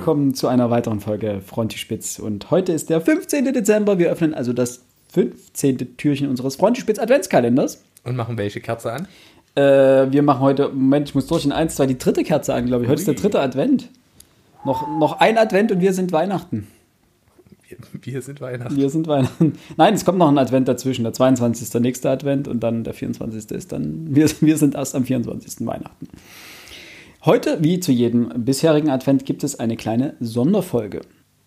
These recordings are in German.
willkommen zu einer weiteren Folge Frontispitz. Und heute ist der 15. Dezember. Wir öffnen also das 15. Türchen unseres Frontispitz Adventskalenders. Und machen welche Kerze an? Äh, wir machen heute, Moment, ich muss durch in 1, 2 die dritte Kerze an, glaube ich. Heute ist der dritte Advent. Noch, noch ein Advent und wir sind Weihnachten. Wir, wir sind Weihnachten. Wir sind Weihnachten. Nein, es kommt noch ein Advent dazwischen. Der 22. ist der nächste Advent und dann der 24. ist dann, wir, wir sind erst am 24. Weihnachten. Heute, wie zu jedem bisherigen Advent, gibt es eine kleine Sonderfolge.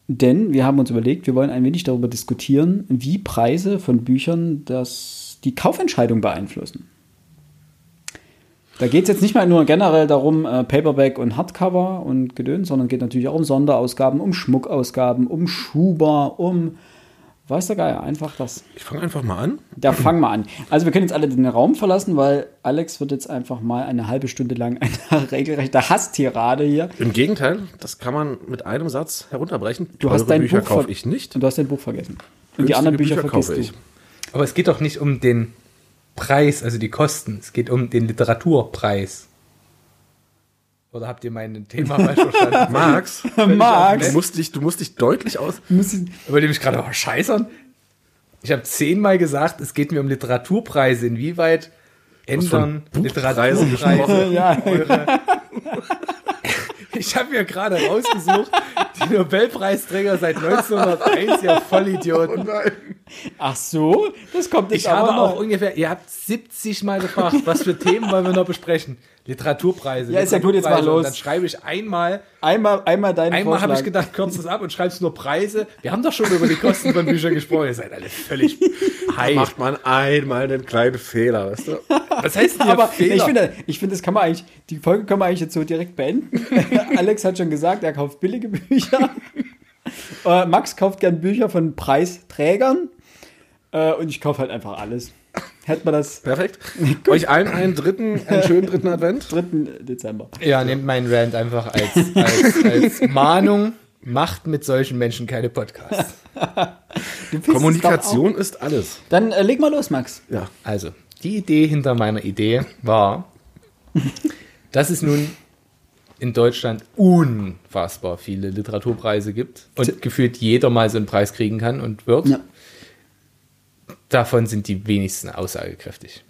Denn wir haben uns überlegt, wir wollen ein wenig darüber diskutieren, wie Preise von Büchern das, die Kaufentscheidung beeinflussen. Da geht es jetzt nicht mal nur generell darum, äh, Paperback und Hardcover und Gedöns, sondern geht natürlich auch um Sonderausgaben, um Schmuckausgaben, um Schuber, um Weiß der Geier, einfach das. Ich fange einfach mal an. Ja, fang mal an. Also wir können jetzt alle den Raum verlassen, weil Alex wird jetzt einfach mal eine halbe Stunde lang eine regelrechte Hasstirade hier. Im Gegenteil, das kann man mit einem Satz herunterbrechen. Du hast dein Bücher Buch kaufe ich nicht. Und du hast dein Buch vergessen. Und die Günstige anderen Bücher, Bücher vergisst kaufe du. ich. Aber es geht doch nicht um den Preis, also die Kosten. Es geht um den Literaturpreis. Oder habt ihr mein Thema falsch verstanden? Max, Max, du musst dich, du musst dich deutlich aus. ich- Wollt ihr mich gerade auch scheißern? Ich habe zehnmal gesagt, es geht mir um Literaturpreise. Inwieweit ändern Literaturpreise Ja. eure... Ich habe mir gerade rausgesucht, die Nobelpreisträger seit 1901, ja Vollidioten. Ach so, das kommt jetzt Ich habe aber auch noch. ungefähr, ihr habt 70 Mal gefragt, was für Themen wollen wir noch besprechen? Literaturpreise. Ja, ist ja gut, jetzt Literaturpreise. los. Und dann schreibe ich einmal, Einmal, einmal deinen einmal habe ich gedacht, kürzt es ab und schreibst nur Preise. Wir haben doch schon über die Kosten von Büchern gesprochen. Ihr seid alle völlig Da high. macht man einmal einen kleinen Fehler, weißt du? Was heißt denn Aber Fehler? ich finde, ich finde, das kann man eigentlich, die Folge können wir eigentlich jetzt so direkt beenden. Alex hat schon gesagt, er kauft billige Bücher. äh, Max kauft gern Bücher von Preisträgern. Äh, und ich kaufe halt einfach alles. Hätten wir das Perfekt. Euch allen einen dritten, einen schönen dritten Advent. 3. Dezember. ja, nehmt meinen Rant einfach als, als, als Mahnung. Macht mit solchen Menschen keine Podcasts. Kommunikation ist alles. Dann äh, leg mal los, Max. Ja. Also, die Idee hinter meiner Idee war, dass es nun in Deutschland unfassbar viele Literaturpreise gibt und gefühlt jeder mal so einen Preis kriegen kann und wird. Ja. Davon sind die wenigsten aussagekräftig.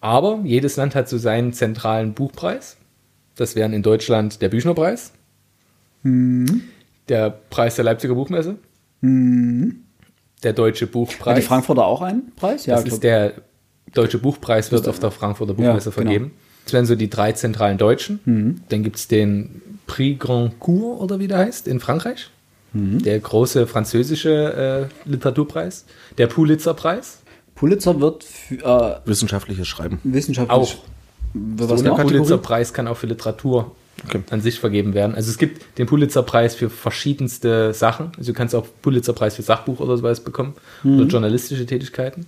Aber jedes Land hat so seinen zentralen Buchpreis. Das wären in Deutschland der Büchnerpreis, der Preis der Leipziger Buchmesse, der Deutsche Buchpreis. Hat die Frankfurter auch einen Preis? Das glaub- ist der Deutsche Buchpreis, wird auf der Frankfurter Buchmesse Ja, genau. vergeben. Das wären so die drei zentralen Deutschen. Dann gibt es den Prix Goncourt oder wie der heißt, in Frankreich. Der große französische äh, Literaturpreis. Der Pulitzer-Preis. Pulitzer wird für, Wissenschaftliches Schreiben. äh, wissenschaftlich. Auch. Was der noch? Pulitzer-Preis kann auch für Literatur Okay. an sich vergeben werden. Also es gibt den Pulitzer-Preis für verschiedenste Sachen. Also du kannst auch Pulitzer-Preis für Sachbuch oder sowas bekommen oder journalistische Tätigkeiten.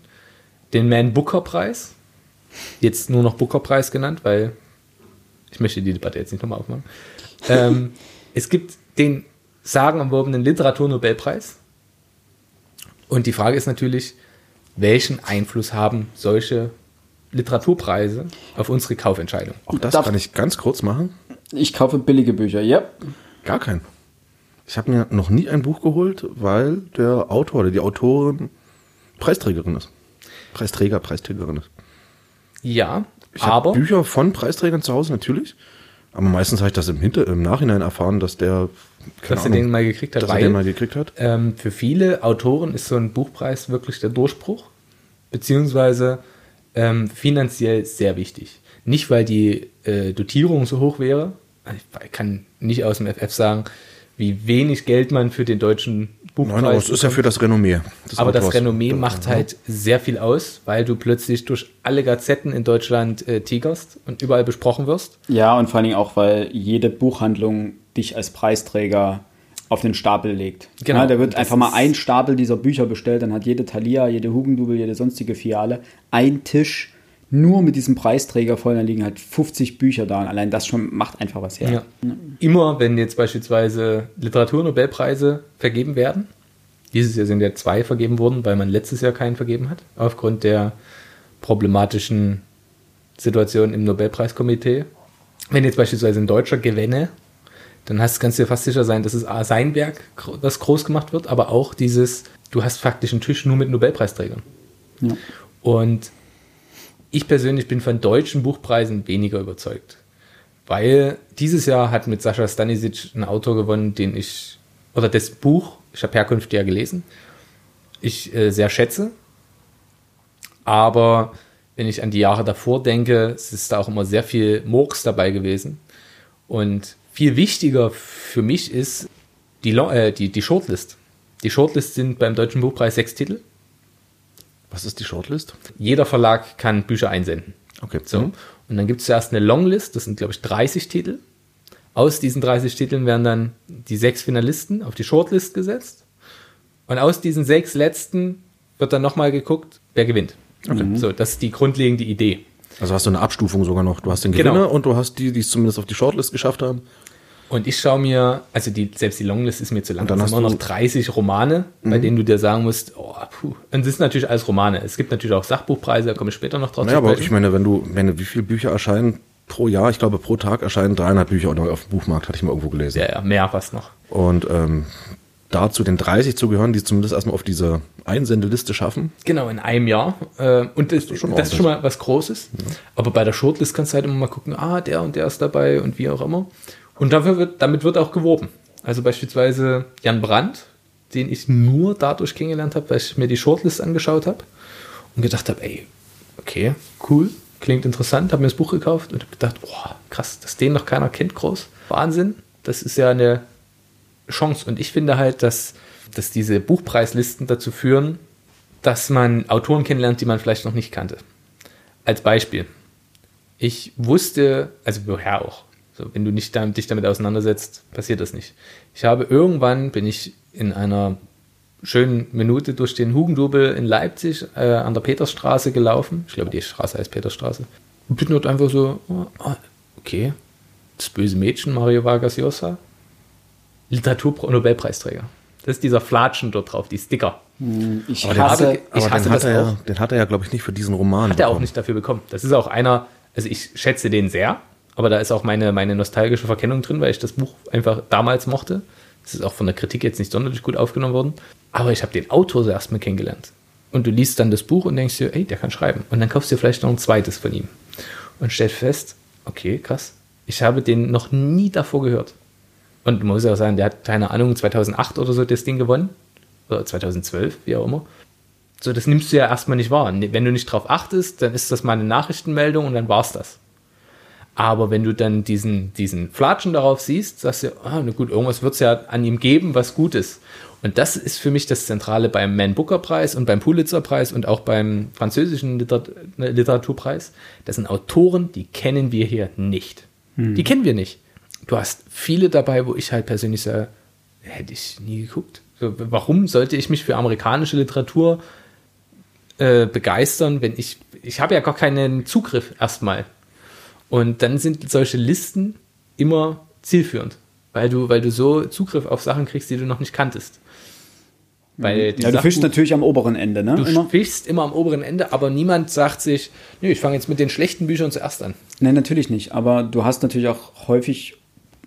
Den Man Booker-Preis, jetzt nur noch Booker-Preis genannt, weil ich möchte die Debatte jetzt nicht nochmal aufmachen. ähm, es gibt den sagenumwobenen Literaturnobelpreis. Und die Frage ist natürlich, welchen Einfluss haben solche Literaturpreise auf unsere Kaufentscheidung? Auch das Darf- kann ich ganz kurz machen. Ich kaufe billige Bücher, ja. Gar keinen. Ich habe mir noch nie ein Buch geholt, weil der Autor oder die Autorin Preisträgerin ist. Preisträger, Preisträgerin ist. Ja, Ich habe aber Bücher von Preisträgern zu Hause, natürlich. Aber meistens habe ich das im, Hinter im Nachhinein erfahren, dass der, keine dass er den mal gekriegt hat, dass er weil den mal gekriegt hat. ähm, für viele Autoren ist so ein Buchpreis wirklich der Durchbruch, beziehungsweise ähm, finanziell sehr wichtig. Nicht, weil die äh, Dotierung so hoch wäre, ich kann nicht aus dem FF sagen, wie wenig Geld man für den deutschen Buchpreis Nein, aber es ist ja für das Renommee. des Aber das. Renommee macht ja. halt sehr viel aus, weil du plötzlich durch alle Gazetten in Deutschland äh, tigerst und überall besprochen wirst. Ja, und vor allen Dingen auch, weil jede Buchhandlung dich als Preisträger auf den Stapel legt. Genau. Ja, da wird einfach mal ein Stapel dieser Bücher bestellt, dann hat jede Thalia, jede Hugendubel, jede sonstige Filiale ein Tisch nur mit diesem Preisträger voll, dann liegen halt 50 Bücher da und allein das schon macht einfach was her. Ja. Immer wenn jetzt beispielsweise Literaturnobelpreise vergeben werden, dieses Jahr sind ja zwei vergeben worden, weil man letztes Jahr keinen vergeben hat, aufgrund der problematischen Situation im Nobelpreiskomitee. Wenn jetzt beispielsweise ein Deutscher gewinne, dann hast, kannst du dir fast sicher sein, dass es A, sein Werk, das groß gemacht wird, aber auch dieses, du hast faktisch einen Tisch nur mit Nobelpreisträgern. Ja. Und ich persönlich bin von deutschen Buchpreisen weniger überzeugt. Weil dieses Jahr hat mit Sascha Stanisic ein Autor gewonnen, den ich, oder das Buch, ich habe Herkunft ja gelesen, ich äh, sehr schätze. Aber wenn ich an die Jahre davor denke, es ist da auch immer sehr viel Murks dabei gewesen. Und viel wichtiger für mich ist die, äh, die, die Shortlist. Die Shortlist sind beim Deutschen Buchpreis sechs Titel. Was ist die Shortlist? Jeder Verlag kann Bücher einsenden. Okay. So. Mhm. Und dann gibt es zuerst eine Longlist, das sind, glaube ich, 30 Titel. Aus diesen 30 Titeln werden dann die sechs Finalisten auf die Shortlist gesetzt. Und aus diesen sechs letzten wird dann nochmal geguckt, wer gewinnt. So, das ist die grundlegende Idee. Also hast du eine Abstufung sogar noch. Du hast den Genau. Gewinner und du hast die, die es zumindest auf die Shortlist geschafft haben. Und ich schaue mir, also die, selbst die Longlist ist mir zu lang. Hast sind immer noch 30 Romane, bei denen du dir sagen musst, oh, puh. Und es ist natürlich alles Romane. Es gibt natürlich auch Sachbuchpreise, da komme ich später noch drauf Naja, zu aber ich meine, wenn du, wenn wie viele Bücher erscheinen pro Jahr? Ich glaube, pro Tag erscheinen 300 Bücher oder auf dem Buchmarkt, hatte ich mal irgendwo gelesen. Ja, ja, mehr fast noch. Und ähm, dazu den 30 zu gehören, die zumindest erstmal auf diese Einsendeliste schaffen. Genau, in einem Jahr. Äh, Und das, das, schon ist schon mal was Großes. Aber bei der Shortlist kannst du halt immer mal gucken, ah, der und der ist dabei und wie auch immer. Und dafür wird, damit wird auch geworben. Also beispielsweise Jan Brandt, den ich nur dadurch kennengelernt habe, weil ich mir die Shortlist angeschaut habe und gedacht habe, ey, okay, cool, klingt interessant, habe mir das Buch gekauft und habe gedacht, oh, krass, dass den noch keiner kennt, groß. Wahnsinn, das ist ja eine Chance. Und ich finde halt, dass, dass diese Buchpreislisten dazu führen, dass man Autoren kennenlernt, die man vielleicht noch nicht kannte. Als Beispiel. Ich wusste, also woher auch, so, wenn du nicht damit, dich damit auseinandersetzt, passiert das nicht. Ich habe irgendwann, bin ich in einer schönen Minute durch den Hugendubel in Leipzig äh, an der Petersstraße gelaufen. Ich glaube, die Straße heißt Petersstraße. Und bin dort einfach so, oh, ah, okay, das böse Mädchen, Mario Vargas Llosa, Literatur-Nobelpreisträger. Das ist dieser Flatschen dort drauf, die Sticker. Ich Aber den hasse, habe- Ich hasse den, hat das er ja, auch. den hat er ja, glaube ich, nicht für diesen Roman. Hat er auch nicht dafür bekommen. Das ist auch einer, also ich schätze den sehr, aber da ist auch meine, meine nostalgische Verkennung drin, weil ich das Buch einfach damals mochte. Es ist auch von der Kritik jetzt nicht sonderlich gut aufgenommen worden. Aber ich habe den Autor zuerst mal kennengelernt. Und du liest dann das Buch und denkst dir, ey, der kann schreiben. Und dann kaufst du vielleicht noch ein zweites von ihm. Und stellst fest, okay, krass, ich habe den noch nie davor gehört. Und man muss ja auch sagen, der hat, keine Ahnung, 2008 oder so das Ding gewonnen. Oder 2012, wie auch immer. So, das nimmst du ja erstmal nicht wahr. Wenn du nicht drauf achtest, dann ist das mal eine Nachrichtenmeldung und dann war's das. Aber wenn du dann diesen, diesen Flatschen darauf siehst, sagst du, ah, na gut, irgendwas wird es ja an ihm geben, was gut ist. Und das ist für mich das Zentrale beim Man Booker Preis und beim Pulitzer Preis und auch beim französischen Literat Literaturpreis. Das sind Autoren, die kennen wir hier nicht. Die kennen wir nicht. Du hast viele dabei, wo ich halt persönlich sage, hätte ich nie geguckt. Warum sollte ich mich für amerikanische Literatur äh, begeistern, wenn ich, ich habe ja gar keinen Zugriff erstmal. Und dann sind solche Listen immer zielführend, weil du, weil du so Zugriff auf Sachen kriegst, die du noch nicht kanntest. Weil ja, du Sachbuch- fischst natürlich am oberen Ende, ne? Du Immer? fischst immer am oberen Ende, aber niemand sagt sich, nö, ich fange jetzt mit den schlechten Büchern zuerst an. Nein, natürlich nicht. Aber du hast natürlich auch häufig,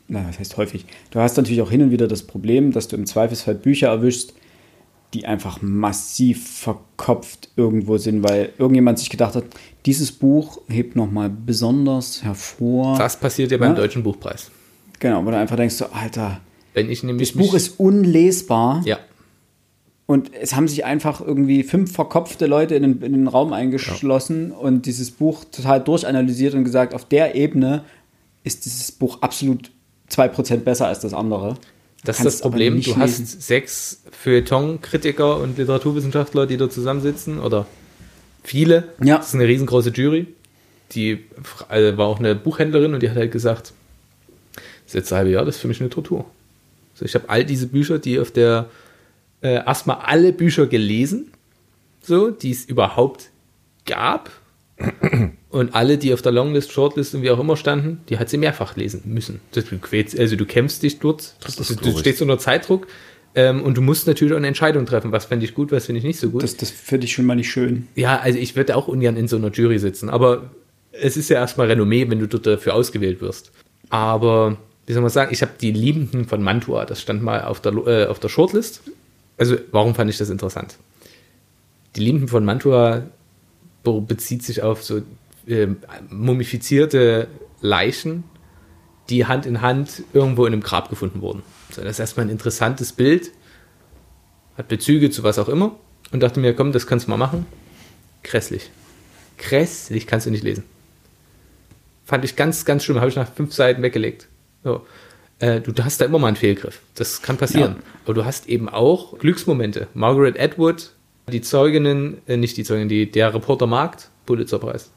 na, was heißt häufig? Du hast natürlich auch hin und wieder das Problem, dass du im Zweifelsfall Bücher erwischst, die einfach massiv verkopft irgendwo sind, weil irgendjemand sich gedacht hat, dieses Buch hebt nochmal besonders hervor. Das passiert ja beim Ja. Deutschen Buchpreis. Genau, wo du einfach denkst, so, Alter, Wenn ich nämlich das Buch ist unlesbar. ja, Und es haben sich einfach irgendwie fünf verkopfte Leute in den, in den Raum eingeschlossen und dieses Buch total durchanalysiert und gesagt, auf der Ebene ist dieses Buch absolut 2% besser als das andere. Das ist das Problem. Du hast lesen. sechs Feuilleton-Kritiker und Literaturwissenschaftler, die da zusammensitzen, oder viele. Ja. Das ist eine riesengroße Jury. Die also war auch eine Buchhändlerin und die hat halt gesagt, das letzte halbe Jahr, das ist für mich eine Tortur. So, ich habe all diese Bücher, die auf der äh, erstmal alle Bücher gelesen, so, die es überhaupt gab. Und alle, die auf der Longlist, Shortlist und wie auch immer standen, die hat sie mehrfach lesen müssen. Das, du quälst, also du kämpfst dich dort, ist du, du stehst unter Zeitdruck ähm, und du musst natürlich auch eine Entscheidung treffen, was finde ich gut, was finde ich nicht so gut. Das, das finde ich schon mal nicht schön. ja, also ich würde auch ungern in so einer Jury sitzen, aber es ist ja erstmal Renommee, wenn du dort dafür ausgewählt wirst. Aber wie soll man sagen, ich habe die Liebenden von Mantua, das stand mal auf der, äh, auf der Shortlist. Also, warum fand ich das interessant? Die Liebenden von Mantua bezieht sich auf so äh, mumifizierte Leichen, die Hand in Hand irgendwo in einem Grab gefunden wurden. So, das ist erstmal ein interessantes Bild, hat Bezüge zu was auch immer und dachte mir, komm, das kannst du mal machen. Grässlich. Grässlich kannst du nicht lesen. Fand ich ganz, ganz schlimm. Habe ich nach fünf Seiten weggelegt. So. Äh, du hast da immer mal einen Fehlgriff. Das kann passieren. Ja. Aber du hast eben auch Glücksmomente. Margaret Atwood, die Zeuginnen, äh, nicht die Zeugin, die, der Reporter Markt, Pulitzerpreis.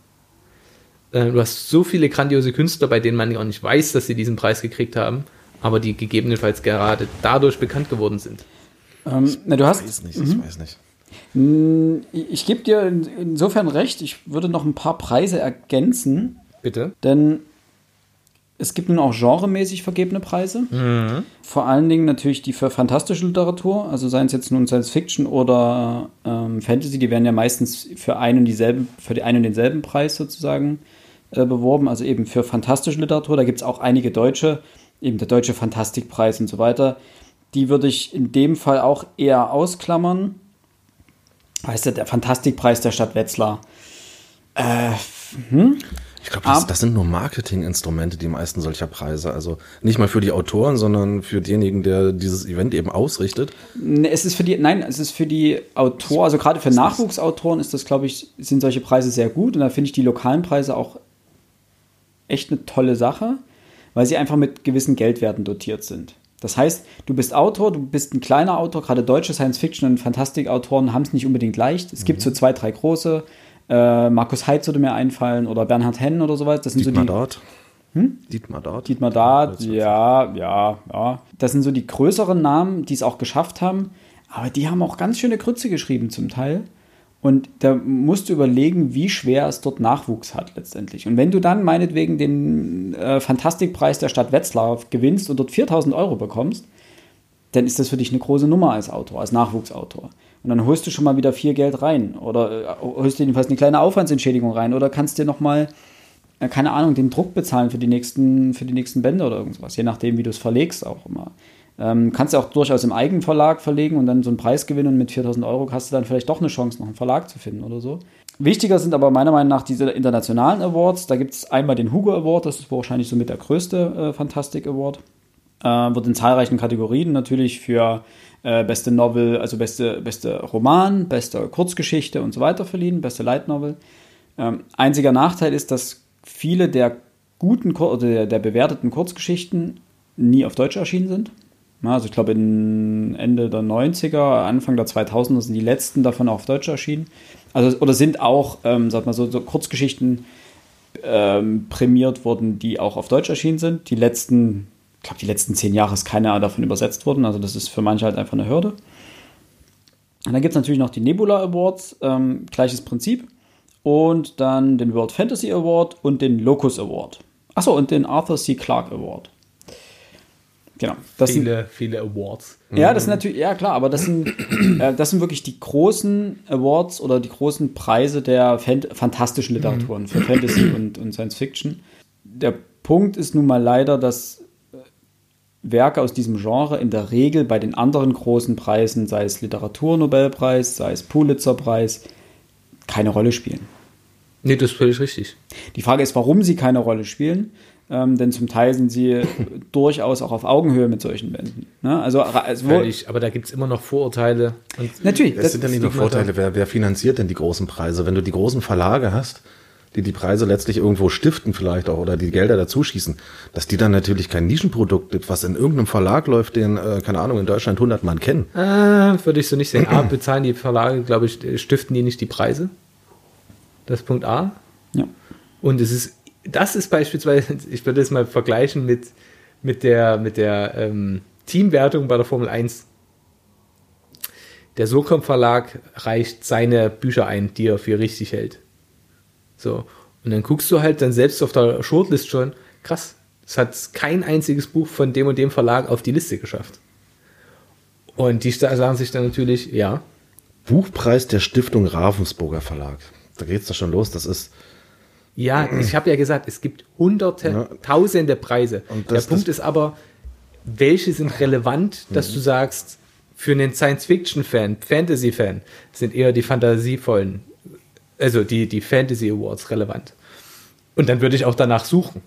Äh, du hast so viele grandiose Künstler, bei denen man ja auch nicht weiß, dass sie diesen Preis gekriegt haben, aber die gegebenenfalls gerade dadurch bekannt geworden sind. Ähm, na, du hast, ich weiß nicht, ich mhm. weiß nicht. Ich gebe dir insofern recht, ich würde noch ein paar Preise ergänzen. Bitte. Denn es gibt nun auch genremäßig vergebene Preise. Mhm. Vor allen Dingen natürlich die für fantastische Literatur, also seien es jetzt nun Science Fiction oder ähm, Fantasy, die werden ja meistens für einen und dieselben, für die einen und denselben Preis sozusagen äh, beworben, also eben für fantastische Literatur. Da gibt es auch einige deutsche, eben der Deutsche Fantastikpreis und so weiter. Die würde ich in dem Fall auch eher ausklammern. Weißt du, der Fantastikpreis der Stadt Wetzlar. Äh, hm? Ich glaube, das, das, sind nur Marketinginstrumente, die meisten solcher Preise. Also nicht mal für die Autoren, sondern für denjenigen, der dieses Event eben ausrichtet. Es ist für die, nein, es ist für die Autoren, also gerade für Nachwuchsautoren ist das, glaube ich, sind solche Preise sehr gut. Und da finde ich die lokalen Preise auch echt eine tolle Sache, weil sie einfach mit gewissen Geldwerten dotiert sind. Das heißt, du bist Autor, du bist ein kleiner Autor, gerade deutsche Science-Fiction- und Fantastikautoren haben es nicht unbedingt leicht. Es mhm. gibt so zwei, drei große. Äh, Markus Heitz würde mir einfallen oder Bernhard Henn oder sowas. Das sind Dietmar so die. Dart. Hm? Dietmar Dart. Dietmar Dart, ja, ja, ja. Das sind so die größeren Namen, die es auch geschafft haben. Aber die haben auch ganz schöne Grütze geschrieben zum Teil. Und da musst du überlegen, wie schwer es dort Nachwuchs hat letztendlich. Und wenn du dann meinetwegen den äh, Fantastikpreis der Stadt Wetzlar gewinnst und dort 4000 Euro bekommst, dann ist das für dich eine große Nummer als Autor, als Nachwuchsautor. Und dann holst du schon mal wieder viel Geld rein oder äh, holst dir jedenfalls eine kleine Aufwandsentschädigung rein oder kannst dir nochmal, äh, keine Ahnung, den Druck bezahlen für die nächsten, für die nächsten Bände oder irgendwas, je nachdem, wie du es verlegst auch immer. Ähm, kannst du auch durchaus im eigenen Verlag verlegen und dann so einen Preis gewinnen und mit 4000 Euro hast du dann vielleicht doch eine Chance, noch einen Verlag zu finden oder so. Wichtiger sind aber meiner Meinung nach diese internationalen Awards. Da gibt es einmal den Hugo Award, das ist wahrscheinlich somit der größte äh, Fantastic Award. Äh, wird in zahlreichen Kategorien natürlich für äh, beste Novel, also beste, beste Roman, beste Kurzgeschichte und so weiter verliehen, beste Light Novel. Ähm, einziger Nachteil ist, dass viele der guten oder der, der bewerteten Kurzgeschichten nie auf Deutsch erschienen sind. Also ich glaube, Ende der 90er, Anfang der 2000er sind die letzten davon auch auf Deutsch erschienen. Also, oder sind auch, ähm, sag mal so, so Kurzgeschichten ähm, prämiert worden, die auch auf Deutsch erschienen sind. Die letzten, ich glaube, die letzten zehn Jahre ist keiner davon übersetzt worden. Also das ist für manche halt einfach eine Hürde. Und dann gibt es natürlich noch die Nebula Awards, ähm, gleiches Prinzip. Und dann den World Fantasy Award und den Locus Award. Achso, und den Arthur C. Clarke Award. Genau. Das viele, sind, viele Awards. Ja, das sind natürlich, ja klar, aber das sind, äh, das sind wirklich die großen Awards oder die großen Preise der Fan fantastischen Literaturen für Fantasy und, und Science Fiction. Der Punkt ist nun mal leider, dass äh, Werke aus diesem Genre in der Regel bei den anderen großen Preisen, sei es Literaturnobelpreis, sei es Pulitzerpreis, keine Rolle spielen. Nee, das ist völlig richtig. Die Frage ist, warum sie keine Rolle spielen ähm, denn zum Teil sind sie durchaus auch auf Augenhöhe mit solchen Bänden. Ne? Also, also Völlig, aber da gibt es immer noch Vorurteile. natürlich. Es sind ja nicht nur Vorteile. Wer, wer finanziert denn die großen Preise? Wenn du die großen Verlage hast, die die Preise letztlich irgendwo stiften vielleicht auch oder die Gelder dazuschießen, dass die dann natürlich kein Nischenprodukt, was in irgendeinem Verlag läuft, den, äh, keine Ahnung, in Deutschland 100 Mann kennen. Äh, würde ich so nicht sehen. A, bezahlen die Verlage, glaube ich, stiften die nicht die Preise. Das ist Punkt A. Und es ist das ist beispielsweise, ich würde das mal vergleichen mit, mit der, mit der ähm, Teamwertung bei der Formel 1. Der Socom Verlag reicht seine Bücher ein, die er für richtig hält. So. Und dann guckst du halt dann selbst auf der Shortlist schon, krass, es hat kein einziges Buch von dem und dem Verlag auf die Liste geschafft. Und die sagen sich dann natürlich, ja. Buchpreis der Stiftung Ravensburger Verlag. Da geht es doch schon los. Das ist Ja, ich habe ja gesagt, es gibt hunderte, Ja. tausende Preise. Und Der Punkt ist aber, welche sind relevant, dass du sagst, für einen Science-Fiction-Fan, Fantasy-Fan, sind eher die fantasievollen, also die, die Fantasy Awards relevant. Und dann würde ich auch danach suchen.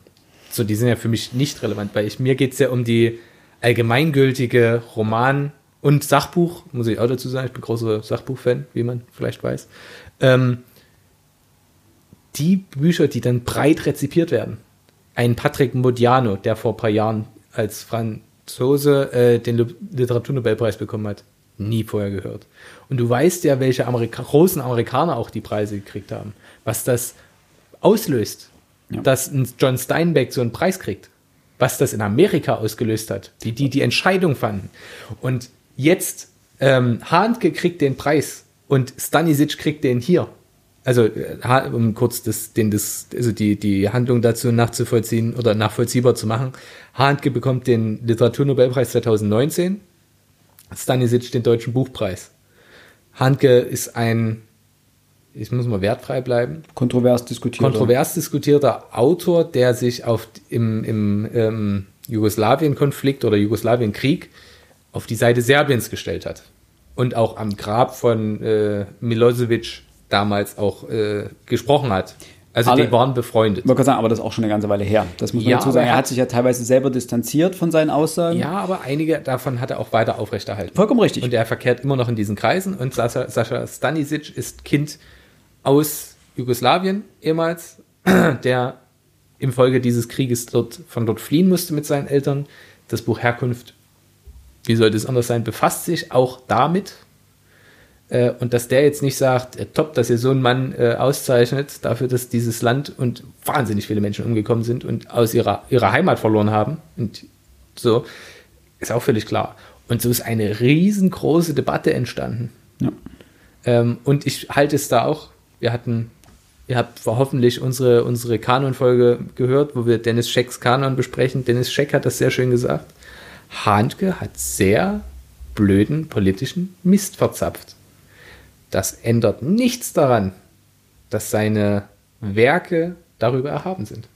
So, die sind ja für mich nicht relevant, weil ich, mir geht es ja um die allgemeingültige Roman- und Sachbuch, muss ich auch dazu sagen, ich bin großer Sachbuch-Fan, wie man vielleicht weiß. Ähm, die Bücher, die dann breit rezipiert werden. Ein Patrick Modiano, der vor ein paar Jahren als Franzose äh, den Li- Literaturnobelpreis bekommen hat, nie vorher gehört. Und du weißt ja, welche Amerika großen Amerikaner auch die Preise gekriegt haben. Was das auslöst, Ja. dass ein John Steinbeck so einen Preis kriegt. Was das in Amerika ausgelöst hat, wie die die Entscheidung fanden. Und jetzt ähm, Handke kriegt den Preis und Stanisic kriegt den hier. Also, äh, um kurz das, den, das, also die, die Handlung dazu nachzuvollziehen oder nachvollziehbar zu machen. Handke bekommt den Literaturnobelpreis 2019, Stanisic den Deutschen Buchpreis. Handke ist ein, ich muss mal wertfrei bleiben, Kontrovers diskutiert. kontrovers diskutierter Autor, der sich auf, im, im ähm, Jugoslawien-Konflikt oder Jugoslawien-Krieg auf die Seite Serbiens gestellt hat. Und auch am Grab von äh, Milosevic damals auch äh, gesprochen hat. Also Alle- die waren befreundet. Wollte gerade sagen, aber das ist auch schon eine ganze Weile her. Das muss man Ja, dazu sagen. er hat- hat sich ja teilweise selber distanziert von seinen Aussagen. Ja, aber einige davon hat er auch weiter aufrechterhalten. Vollkommen richtig. Und er verkehrt immer noch in diesen Kreisen. Und Sascha, Sascha Stanisic ist Kind aus Jugoslawien ehemals, der im Folge dieses Krieges dort, von dort fliehen musste mit seinen Eltern. Das Buch Herkunft, wie sollte es anders sein, befasst sich auch damit. Äh, Und dass der jetzt nicht sagt, äh, top, dass ihr so einen Mann äh, auszeichnet, dafür, dass dieses Land und wahnsinnig viele Menschen umgekommen sind und aus ihrer, ihrer Heimat verloren haben. Und so, ist auch völlig klar. Und so ist eine riesengroße Debatte entstanden. Ja. Ähm, und ich halte es da auch. Wir hatten, ihr habt hoffentlich unsere, unsere Kanon-Folge gehört, wo wir Dennis Schecks Kanon besprechen. Dennis Scheck hat das sehr schön gesagt. Handke hat sehr blöden politischen Mist verzapft. Das ändert nichts daran, dass seine Werke darüber erhaben sind.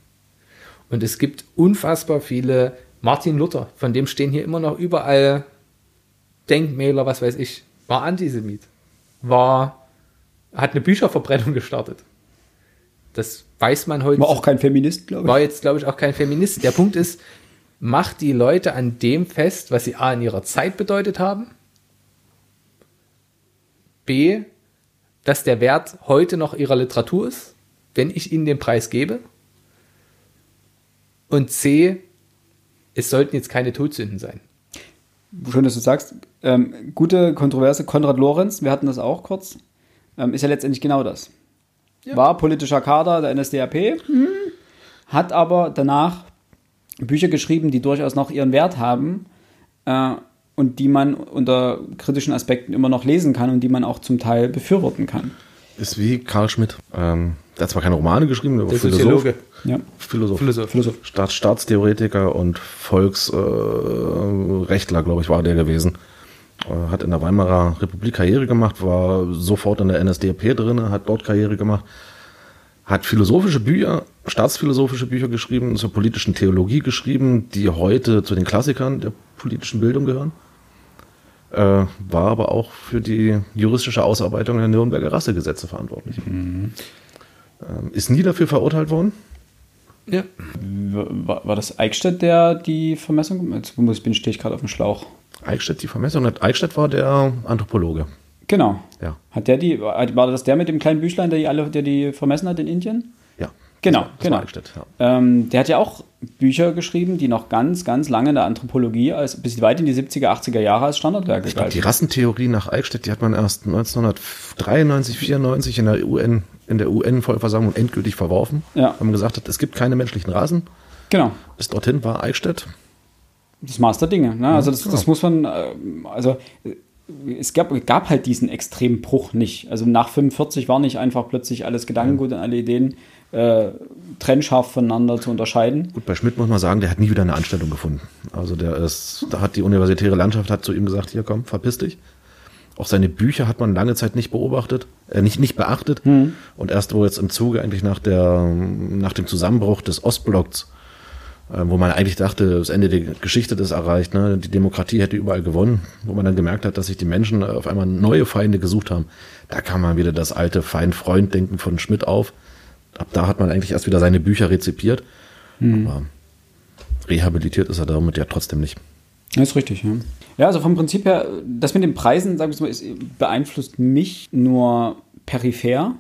Und es gibt unfassbar viele Martin Luther, von dem stehen hier immer noch überall Denkmäler, was weiß ich, war Antisemit, war, hat eine Bücherverbrennung gestartet. Das weiß man heute. War auch kein Feminist, glaube ich. war jetzt, glaube ich, auch kein Feminist. Der Punkt ist, macht die Leute an dem fest, was sie A in ihrer Zeit bedeutet haben, B, dass der Wert heute noch ihrer Literatur ist, wenn ich ihnen den Preis gebe, und C, es sollten jetzt keine Todsünden sein. Schön, dass du sagst. Ähm, gute Kontroverse. Konrad Lorenz, wir hatten das auch kurz, ähm, ist ja letztendlich genau das. War politischer Kader der NSDAP, hm, hat aber danach Bücher geschrieben, die durchaus noch ihren Wert haben äh, und die man unter kritischen Aspekten immer noch lesen kann und die man auch zum Teil befürworten kann. Ist wie Karl Schmidt. Ähm, der hat zwar keine Romane geschrieben, aber Der Philosoph. Soziologe. Ja. Philosoph. Philosoph. Philosoph. Staats Staatstheoretiker und Volksrechtler, äh, glaube ich, war der gewesen. Äh, hat in der Weimarer Republik Karriere gemacht, war sofort in der NSDAP drin, hat dort Karriere gemacht, hat philosophische Bücher, staatsphilosophische Bücher geschrieben, zur politischen Theologie geschrieben, die heute zu den Klassikern der politischen Bildung gehören. Äh, war aber auch für die juristische Ausarbeitung der Nürnberger Rassegesetze verantwortlich. Ähm, ist nie dafür verurteilt worden. Ja. War, war das Eichstätt, der die Vermessung Jetzt muss ich bin stehe ich gerade auf dem Schlauch. Eichstätt die Vermessung. Eichstätt war der Anthropologe. Genau. Ja. Hat der die, war das der mit dem kleinen Büchlein, der die alle, der die vermessen hat in Indien? Genau, genau. Ja. Ähm, der hat ja auch Bücher geschrieben, die noch ganz, ganz lange in der Anthropologie, als, bis weit in die 70er, 80er Jahre als Standardwerke Ich glaube, die. Rassentheorie nach Eichstätt, die hat man erst 1993, 94 in der UN, in der UN-Vollversammlung endgültig verworfen. Ja. Weil man gesagt hat, es gibt keine menschlichen Rasen. Genau. Bis dorthin war Eichstätt. Das Maß der Dinge. Ne? Also das, das muss man, äh, also äh, es gab, gab halt diesen extremen Bruch nicht. Also nach 45 war nicht einfach plötzlich alles Gedankengut und alle Ideen äh, trennscharf voneinander zu unterscheiden. Gut, bei Schmidt muss man sagen, der hat nie wieder eine Anstellung gefunden. Also der ist, da hat die universitäre Landschaft hat zu ihm gesagt, hier komm, verpiss dich. Auch seine Bücher hat man lange Zeit nicht beobachtet, äh, nicht, nicht beachtet. Und erst wo jetzt im Zuge eigentlich nach, der, nach dem Zusammenbruch des Ostblocks, wo man eigentlich dachte, das Ende der Geschichte ist erreicht, ne? die Demokratie hätte überall gewonnen, wo man dann gemerkt hat, dass sich die Menschen äh, auf einmal neue Feinde gesucht haben. Da kam mal wieder das alte Feind-Freund-Denken von Schmidt auf. Ab da hat man eigentlich erst wieder seine Bücher rezipiert. Aber rehabilitiert ist er damit ja trotzdem nicht. Das ist richtig, ja. Ja, also vom Prinzip her, das mit den Preisen, sagen wir mal, ist, beeinflusst mich nur peripher,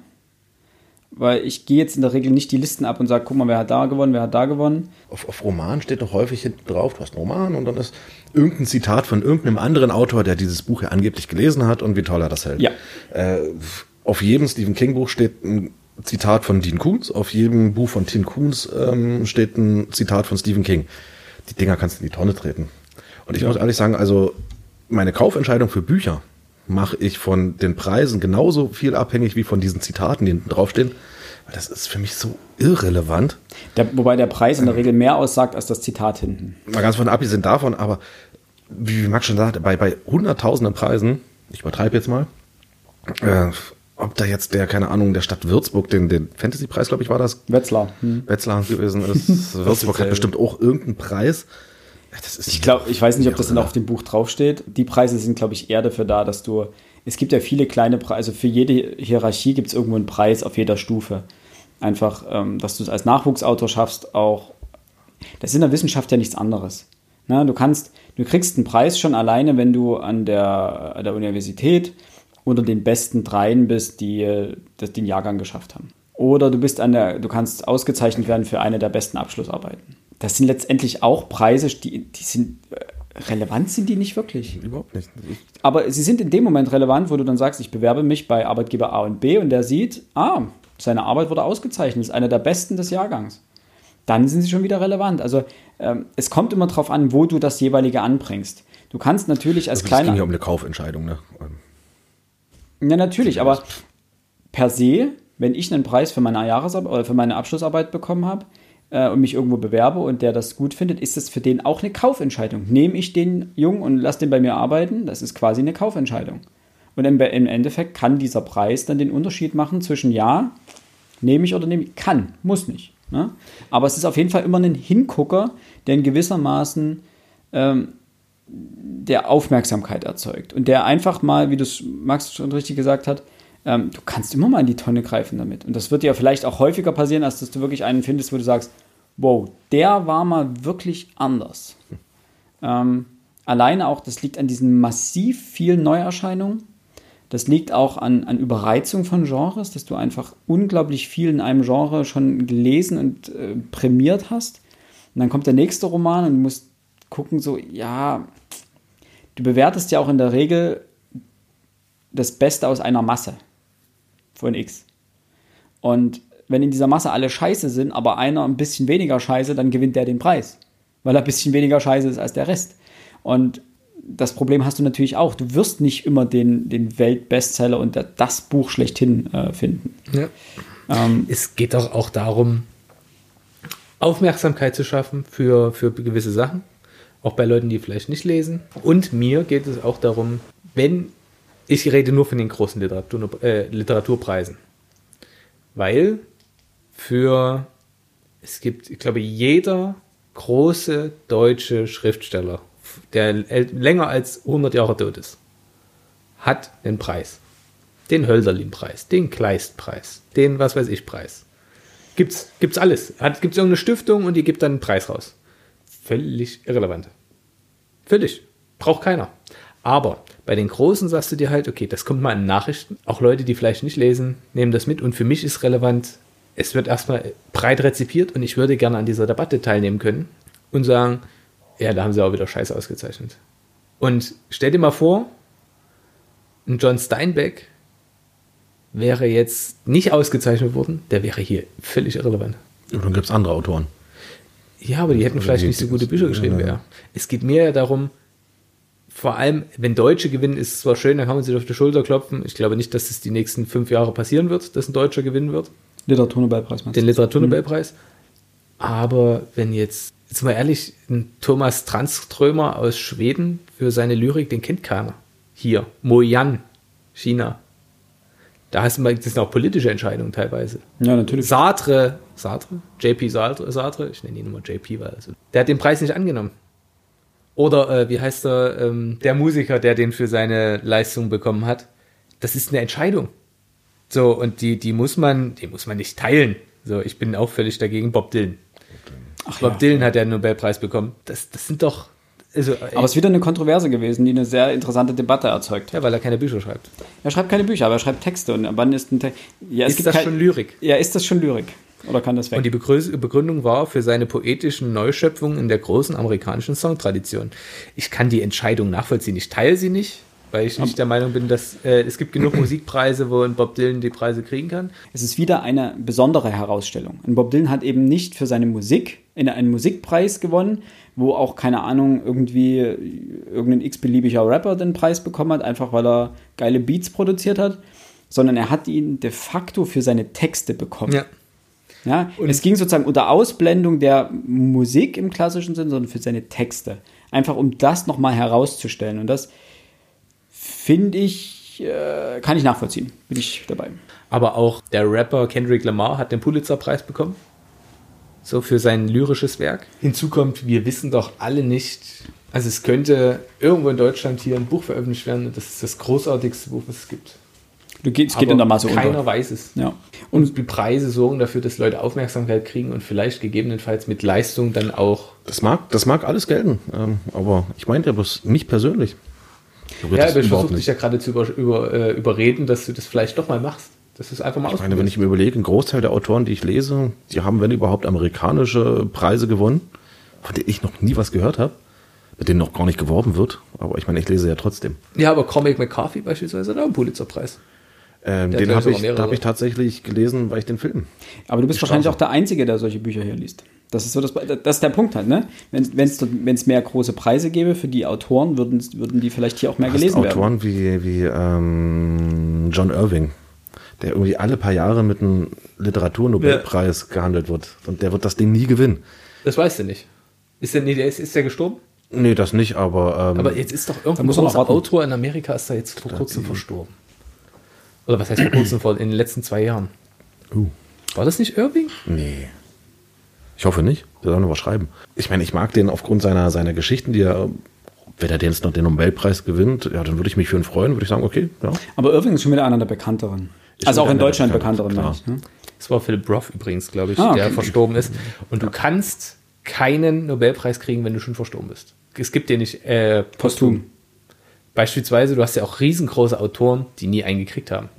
weil ich gehe jetzt in der Regel nicht die Listen ab und sage, guck mal, wer hat da gewonnen, wer hat da gewonnen. Auf, auf Roman steht doch häufig hinten drauf, du hast einen Roman und dann ist irgendein Zitat von irgendeinem anderen Autor, der dieses Buch ja angeblich gelesen hat und wie toll er das hält. Ja. Äh, auf jedem Stephen King Buch steht ein Zitat von Dean Koontz, auf jedem Buch von Tim Koontz ähm, steht ein Zitat von Stephen King. Die Dinger kannst du in die Tonne treten. Und ich muss ehrlich sagen, also meine Kaufentscheidung für Bücher mache ich von den Preisen genauso viel abhängig wie von diesen Zitaten, die hinten draufstehen. Weil das ist für mich so irrelevant. Der, wobei der Preis in der Regel mehr aussagt als das Zitat hinten. Mal ganz von abgesehen davon, aber wie Max schon sagte, bei, bei hunderttausenden Preisen, ich übertreibe jetzt mal, äh, ob da jetzt der, keine Ahnung, der Stadt Würzburg, den, den Fantasy-Preis, glaube ich, war das, Wetzlar. Hm. Wetzlar gewesen ist. Würzburg hat bestimmt auch irgendeinen Preis. Ich glaube, ich weiß nicht, ob das dann auf dem Buch draufsteht. Die Preise sind, glaube ich, eher dafür da, dass du. Es gibt ja viele kleine Preise. Also für jede Hierarchie gibt es irgendwo einen Preis auf jeder Stufe. Einfach, ähm, dass du es als Nachwuchsautor schaffst, auch. Das ist in der Wissenschaft ja nichts anderes. Na, du kannst, du kriegst einen Preis schon alleine, wenn du an der, an der Universität unter den besten dreien bist, die äh, das, den Jahrgang geschafft haben. Oder du bist an der, du kannst ausgezeichnet werden für eine der besten Abschlussarbeiten. Das sind letztendlich auch Preise, die, die sind äh, relevant sind die nicht wirklich. Überhaupt nicht. Ich, Aber sie sind in dem Moment relevant, wo du dann sagst, ich bewerbe mich bei Arbeitgeber A und B und der sieht, ah, seine Arbeit wurde ausgezeichnet, ist einer der besten des Jahrgangs. Dann sind sie schon wieder relevant. Also ähm, es kommt immer darauf an, wo du das jeweilige anbringst. Du kannst natürlich als also es ging kleiner. ja um eine Kaufentscheidung, ne? Ja, natürlich, aber per se, wenn ich einen Preis für meine Jahresarbeit oder für meine Abschlussarbeit bekommen habe äh, und mich irgendwo bewerbe und der das gut findet, ist das für den auch eine Kaufentscheidung. Nehme ich den Jungen und lasse den bei mir arbeiten, das ist quasi eine Kaufentscheidung. Und im, im Endeffekt kann dieser Preis dann den Unterschied machen zwischen ja, nehme ich oder nehme ich. Kann, muss nicht. Ne? Aber es ist auf jeden Fall immer ein Hingucker, der in gewissermaßen ähm, der Aufmerksamkeit erzeugt. Und der einfach mal, wie du es Max schon richtig gesagt hat, ähm, du kannst immer mal in die Tonne greifen damit. Und das wird dir vielleicht auch häufiger passieren, als dass du wirklich einen findest, wo du sagst, wow, der war mal wirklich anders. Ähm, alleine auch, das liegt an diesen massiv vielen Neuerscheinungen. Das liegt auch an, an Überreizung von Genres, dass du einfach unglaublich viel in einem Genre schon gelesen und äh, prämiert hast. Und dann kommt der nächste Roman und du musst gucken, so, ja, du bewertest ja auch in der Regel das Beste aus einer Masse von X. Und wenn in dieser Masse alle scheiße sind, aber einer ein bisschen weniger scheiße, dann gewinnt der den Preis. Weil er ein bisschen weniger scheiße ist als der Rest. Und das Problem hast du natürlich auch. Du wirst nicht immer den, den Weltbestseller und das Buch schlechthin äh, finden. Ja. Ähm, Es geht doch auch darum, Aufmerksamkeit zu schaffen für, für gewisse Sachen. Auch bei Leuten, die vielleicht nicht lesen. Und mir geht es auch darum, wenn, ich rede nur von den großen Literatur, äh, Literaturpreisen. Weil für, es gibt, ich glaube, jeder große deutsche Schriftsteller, der länger als 100 Jahre tot ist, hat einen Preis. Den Hölderlin-Preis, den Kleist-Preis, den was weiß ich Preis. Gibt's, gibt's alles. Gibt's irgendeine Stiftung und die gibt dann einen Preis raus. Völlig irrelevant. Völlig. Braucht keiner. Aber bei den Großen sagst du dir halt, okay, das kommt mal in Nachrichten. Auch Leute, die vielleicht nicht lesen, nehmen das mit. Und für mich ist relevant, es wird erstmal breit rezipiert und ich würde gerne an dieser Debatte teilnehmen können und sagen, ja, da haben sie auch wieder Scheiße ausgezeichnet. Und stell dir mal vor, ein John Steinbeck wäre jetzt nicht ausgezeichnet worden, der wäre hier völlig irrelevant. Und dann gibt es andere Autoren. Ja, aber die hätten Also vielleicht nicht so gute Bücher geschrieben. ja. Ja. Es geht mir ja darum, vor allem, wenn Deutsche gewinnen, ist es zwar schön, dann kann man sich auf die Schulter klopfen. Ich glaube nicht, dass es die nächsten fünf Jahre passieren wird, dass ein Deutscher gewinnen wird, Literaturnobelpreis meinst den du? Literaturnobelpreis. Aber wenn jetzt, jetzt mal ehrlich, ein Thomas Tranströmer aus Schweden für seine Lyrik, den kennt keiner. hier, Mo Yan, China. Da hast du mal, das sind auch politische Entscheidungen teilweise. Ja, natürlich. Sartre, Sartre, JP Sartre, Sartre ich nenne ihn immer JP, weil also, der hat den Preis nicht angenommen. Oder äh, wie heißt der, ähm, der Musiker, der den für seine Leistung bekommen hat? Das ist eine Entscheidung. So, und die, die muss man, die muss man nicht teilen. So, ich bin auch völlig dagegen, Bob Dylan. Ach, Bob ja. Dylan hat ja den Nobelpreis bekommen. Das, das sind doch, also, Aber es ist wieder eine Kontroverse gewesen, die eine sehr interessante Debatte erzeugt. ja, weil er keine Bücher schreibt. Er schreibt keine Bücher, aber er schreibt Texte. Und wann ist ein Text? Ja, Ist das schon Lyrik? Ja, ist das schon Lyrik? Oder kann das weg? Und die Begründung war für seine poetischen Neuschöpfungen in der großen amerikanischen Songtradition. Ich kann die Entscheidung nachvollziehen. Ich teile sie nicht, weil ich nicht der Meinung bin, dass äh, es gibt genug Musikpreise, wo ein Bob Dylan die Preise kriegen kann. Es ist wieder eine besondere Herausstellung. Und Bob Dylan hat eben nicht für seine Musik in einen Musikpreis gewonnen, wo auch, keine Ahnung, irgendwie irgendein x-beliebiger Rapper den Preis bekommen hat, einfach weil er geile Beats produziert hat, sondern er hat ihn de facto für seine Texte bekommen. Ja, es ging sozusagen unter Ausblendung der Musik im klassischen Sinn, sondern für seine Texte. Einfach um das nochmal herauszustellen. Und das finde ich, äh, kann ich nachvollziehen. Bin ich dabei. Aber auch der Rapper Kendrick Lamar hat den Pulitzerpreis bekommen. So für sein lyrisches Werk. Hinzu kommt, wir wissen doch alle nicht, also es könnte irgendwo in Deutschland hier ein Buch veröffentlicht werden. Das ist das großartigste Buch, was es gibt. Du, geht- es geht Aber in der Masse keiner unter. weiß es. Ja. Und die Preise sorgen dafür, dass Leute Aufmerksamkeit kriegen und vielleicht gegebenenfalls mit Leistung dann auch. Das mag, das mag alles gelten, ähm, aber ich meinte ja bloß mich persönlich. Ja, aber ich versuche dich ja gerade zu über, über, äh, überreden, dass du das vielleicht doch mal machst. Das ist einfach mal Ich meine, wenn ich mir überlege, ein Großteil der Autoren, die ich lese, die haben, wenn überhaupt, amerikanische Preise gewonnen, von denen ich noch nie was gehört habe, mit denen noch gar nicht geworben wird. Aber ich meine, ich lese ja trotzdem. Ja, aber Cormac McCarthy beispielsweise hat auch einen Pulitzerpreis. Ähm, den habe ich, hab ich tatsächlich gelesen, weil ich den Film. Aber du bist wahrscheinlich auch der Einzige, der solche Bücher hier liest. Das ist so das, das ist der Punkt halt, ne? Wenn es mehr große Preise gäbe für die Autoren, würden, würden die vielleicht hier auch mehr gelesen werden. Autoren wie, wie ähm, John Irving, der irgendwie alle paar Jahre mit einem Literaturnobelpreis gehandelt wird. Und der wird das Ding nie gewinnen. Das weißt du nicht. Ist der, nee, der ist, ist der gestorben? Nee, das nicht, aber, ähm, Aber jetzt ist doch irgendein großer. Autor in Amerika ist da jetzt vor kurzem verstorben. Oder was heißt vor kurzem? Vor, in den letzten zwei Jahren. uh, War das nicht Irving? nee. Ich hoffe nicht. Der soll noch was schreiben. Ich meine, ich mag den aufgrund seiner, seiner Geschichten, die er, wenn er den jetzt noch den Nobelpreis gewinnt, ja, dann würde ich mich für ihn freuen, würde ich sagen, okay, ja. Aber Irving ist schon wieder einer der bekannteren. Ist also auch in Deutschland bekannteren, bekannteren, meine ich. Ne? Das war Philip Roth übrigens, glaube ich, Ah, okay. der verstorben ist. Und du kannst keinen Nobelpreis kriegen, wenn du schon verstorben bist. Es gibt dir nicht äh, posthum. Beispielsweise, du hast ja auch riesengroße Autoren, die nie einen gekriegt haben.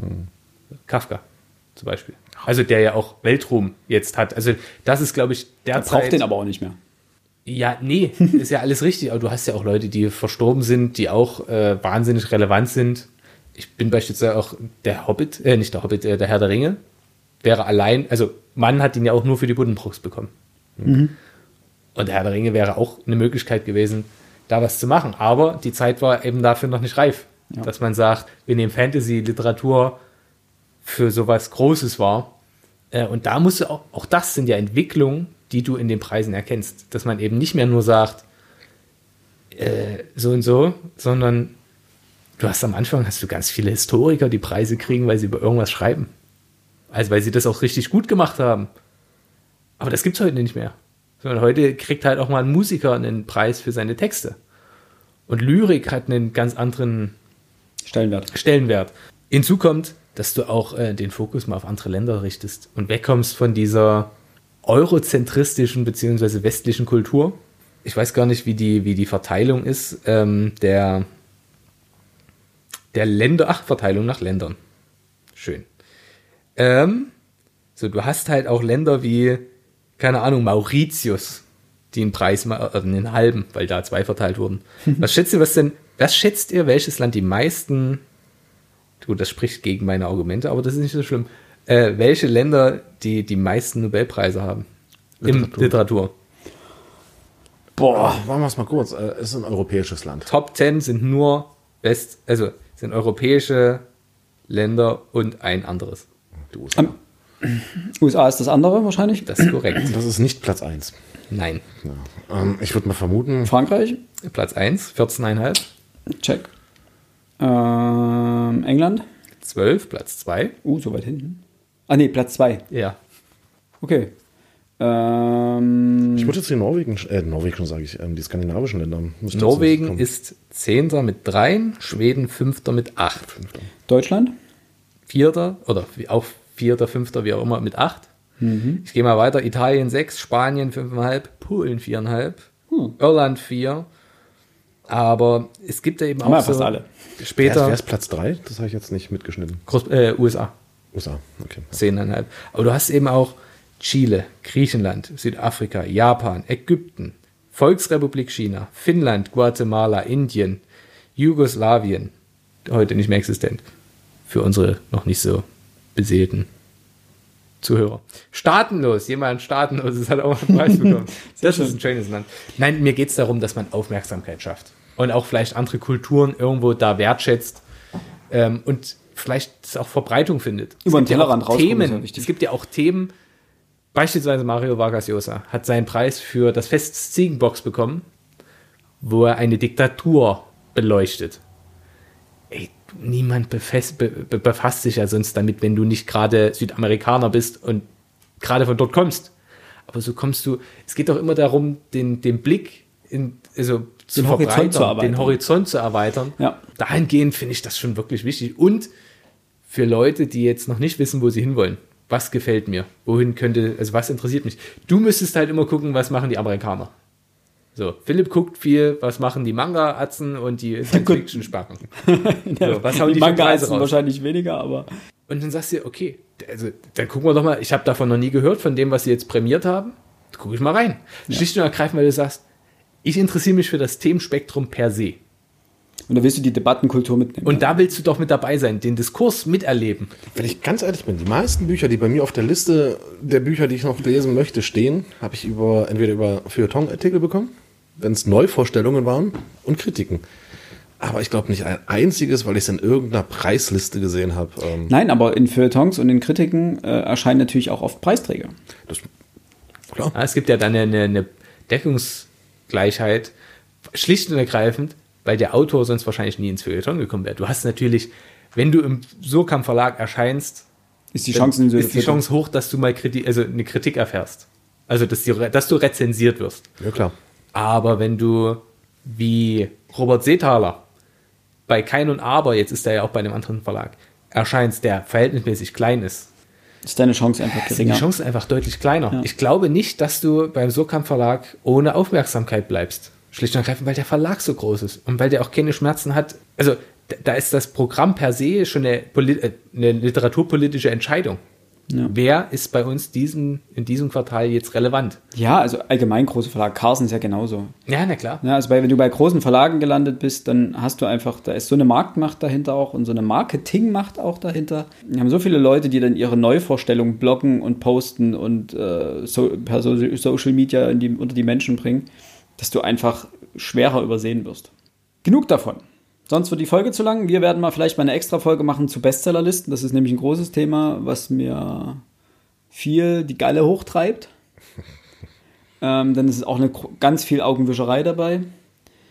Kafka zum Beispiel. Also der ja auch Weltruhm jetzt hat. Also das ist, glaube ich, Er derzeit... braucht den aber auch nicht mehr. Ja, nee, ist ja alles richtig. Aber du hast ja auch Leute, die verstorben sind, die auch äh, wahnsinnig relevant sind. Ich bin beispielsweise auch der Hobbit, äh, nicht der Hobbit, äh, der Herr der Ringe, wäre allein, also Mann hat ihn ja auch nur für die Buddenbrooks bekommen. Und der Herr der Ringe wäre auch eine Möglichkeit gewesen, da was zu machen. Aber die Zeit war eben dafür noch nicht reif, Ja. dass man sagt, wir nehmen Fantasy-Literatur für sowas Großes wahr. Äh, Und da musst du auch, auch das sind ja Entwicklungen, die du in den Preisen erkennst. Dass man eben nicht mehr nur sagt, äh, so und so, sondern du hast am Anfang hast du ganz viele Historiker, die Preise kriegen, weil sie über irgendwas schreiben. Also weil sie das auch richtig gut gemacht haben. Aber das gibt es heute nicht mehr. Sondern heute kriegt halt auch mal ein Musiker einen Preis für seine Texte. Und Lyrik hat einen ganz anderen Stellenwert. Stellenwert. Hinzu kommt, dass du auch äh, den Fokus mal auf andere Länder richtest und wegkommst von dieser eurozentristischen beziehungsweise westlichen Kultur. Ich weiß gar nicht, wie die, wie die Verteilung ist ähm, der, der Länder, ach, Verteilung nach Ländern. Schön. Ähm, so, du hast halt auch Länder wie, keine Ahnung, Mauritius, die einen Preis, äh, einen halben, weil da zwei verteilt wurden. Was schätzt ihr, was denn, was schätzt ihr, welches Land die meisten, gut, das spricht gegen meine Argumente, aber das ist nicht so schlimm, äh, welche Länder die die meisten Nobelpreise haben? Im Literatur. Literatur. Boah. Machen wir es mal kurz. Äh, Es ist ein europäisches Land. Top 10 sind nur West, also sind europäische Länder und ein anderes. Die USA. USA ist das andere wahrscheinlich. Das ist korrekt. Das ist nicht Platz 1. Nein. Ähm, ich würde mal vermuten, Frankreich. Platz 1, 14,5. Check. Ähm, England? 12, Platz 2. Uh, so weit hinten. Ah, nee, Platz 2. Ja. Okay. Ähm, Ich würde jetzt die Norwegen, äh, Norwegen sage ich, ähm, die skandinavischen Länder. Norwegen ist 10. mit 3, Schweden 5. mit 8. Deutschland? Vierter oder wie- auch Vierter, Fünfter, wie auch immer, mit 8. Ich gehe mal weiter. Italien 6, Spanien 5,5, Polen 4,5, Irland 4. Aber es gibt ja eben Haben auch ja fast so alle. Wer ist, später wer ist Platz 3? Das habe ich jetzt nicht mitgeschnitten. Groß, äh, USA USA, okay. 10,5. Aber du hast eben auch Chile, Griechenland, Südafrika, Japan, Ägypten, Volksrepublik China, Finnland, Guatemala, Indien, Jugoslawien, heute nicht mehr existent. Für unsere noch nicht so beseelten Zuhörer. Staatenlos, jemand Staatenloses hat auch einen Preis bekommen. Das ist ein schönes Land. Nein, mir geht es darum, dass man Aufmerksamkeit schafft. Und auch vielleicht andere Kulturen irgendwo da wertschätzt. Ähm, und vielleicht es auch Verbreitung findet. Über den Es gibt ja Tellerrand auch rausgucken ist ja Themen. Es gibt ja auch Themen, beispielsweise Mario Vargas Llosa hat seinen Preis für das Fest Ziegenbox bekommen, wo er eine Diktatur beleuchtet. Ey, niemand befasst, be, be, befasst sich ja sonst damit, wenn du nicht gerade Südamerikaner bist und gerade von dort kommst. Aber so kommst du, es geht doch immer darum, den, den Blick in, also zu Den Horizont zu erweitern. den Horizont zu erweitern. Ja. Dahingehend finde ich das schon wirklich wichtig. Und für Leute, die jetzt noch nicht wissen, wo sie hinwollen. Was gefällt mir? Wohin könnte, also was interessiert mich? Du müsstest halt immer gucken, was machen die Amerikaner. So, Philipp guckt viel, was machen die Manga-Atzen und die Science-Fiction-Spacken. so, was hauen die die für Manga Preise sind raus? wahrscheinlich weniger, aber Und dann sagst du dir, okay, also dann gucken wir doch mal, ich habe davon noch nie gehört, von dem, was sie jetzt prämiert haben. Da gucke ich mal rein. Schlicht und ergreifend, weil du sagst, ich interessiere mich für das Themenspektrum per se. und da willst du die Debattenkultur mitnehmen. Und da willst du doch mit dabei sein, den Diskurs miterleben. Wenn ich ganz ehrlich bin, die meisten Bücher, die bei mir auf der Liste der Bücher, die ich noch lesen möchte, stehen, habe ich über entweder über Feuilleton-Artikel bekommen, wenn es Neuvorstellungen waren, und Kritiken. Aber ich glaube nicht ein einziges, weil ich es in irgendeiner Preisliste gesehen habe. Ähm, Nein, aber in Feuilletons und in Kritiken äh, erscheinen natürlich auch oft Preisträger. das, klar. Ja, es gibt ja dann eine, eine Deckungsgleichheit, schlicht und ergreifend, weil der Autor sonst wahrscheinlich nie ins Feuilleton gekommen wäre. Du hast natürlich, wenn du im Surkamp Verlag erscheinst, Ist die Chance in ist die Chance hoch, dass du mal Kritik, also eine Kritik erfährst. Also, dass, die, dass du rezensiert wirst. Ja, klar. Aber wenn du wie Robert Seethaler bei Kein und Aber, jetzt ist er ja auch bei einem anderen Verlag, erscheinst, der verhältnismäßig klein ist, ist deine Chance einfach sind die geringer. Chancen einfach deutlich kleiner. Ja. Ich glaube nicht, dass du beim Surkamp Verlag ohne Aufmerksamkeit bleibst. Schlicht und ergreifend, weil der Verlag so groß ist und weil der auch keine Schmerzen hat. Also da- ist das Programm per se schon eine, äh, eine literaturpolitische Entscheidung. Ja. Wer ist bei uns diesen, in diesem Quartal jetzt relevant? Ja, also allgemein große Verlag. Carson ist ja genauso. Ja, na klar. Ja, also bei, wenn du bei großen Verlagen gelandet bist, dann hast du einfach, da ist so eine Marktmacht dahinter auch und so eine Marketingmacht auch dahinter. Wir haben so viele Leute, die dann ihre Neuvorstellungen bloggen und posten und äh, so, per so, Social Media in die, unter die Menschen bringen, dass du einfach schwerer übersehen wirst. Genug davon. Sonst wird die Folge zu lang. Wir werden mal vielleicht mal eine extra Folge machen zu Bestsellerlisten. Das ist nämlich ein großes Thema, was mir viel die Galle hochtreibt. ähm, denn es ist auch eine, ganz viel Augenwischerei dabei.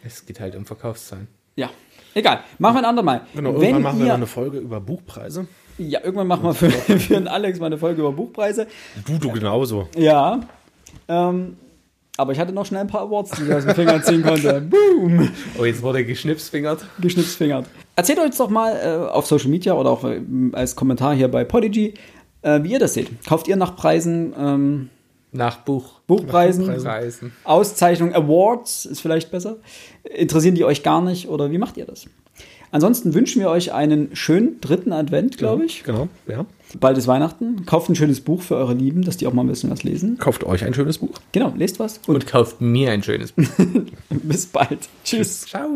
Es geht halt um Verkaufszahlen. Ja, egal. Machen wir ein andermal. Genau, Wenn irgendwann machen wir mal eine Folge über Buchpreise. ja, irgendwann machen wir für, für den Alex mal eine Folge über Buchpreise. Du, du genauso. Ja. Ähm, aber ich hatte noch schnell ein paar Awards, die ich aus den Fingern ziehen konnte. Boom! Oh, jetzt wurde geschnipsfingert. Geschnipsfingert. Erzählt uns doch mal äh, auf Social Media oder auch äh, als Kommentar hier bei Podigy, äh, wie ihr das seht. Kauft ihr nach Preisen, ähm, Nach Buch. Buchpreisen, Preisen. Auszeichnung, Awards ist vielleicht besser. Interessieren die euch gar nicht oder wie macht ihr das? Ansonsten wünschen wir euch einen schönen dritten Advent, glaube ich. Genau, ja. Bald ist Weihnachten. Kauft ein schönes Buch für eure Lieben, dass die auch mal ein bisschen was lesen. Kauft euch ein schönes Buch. Genau, lest was und Und kauft mir ein schönes Buch. bis bald. Tschüss. Ciao.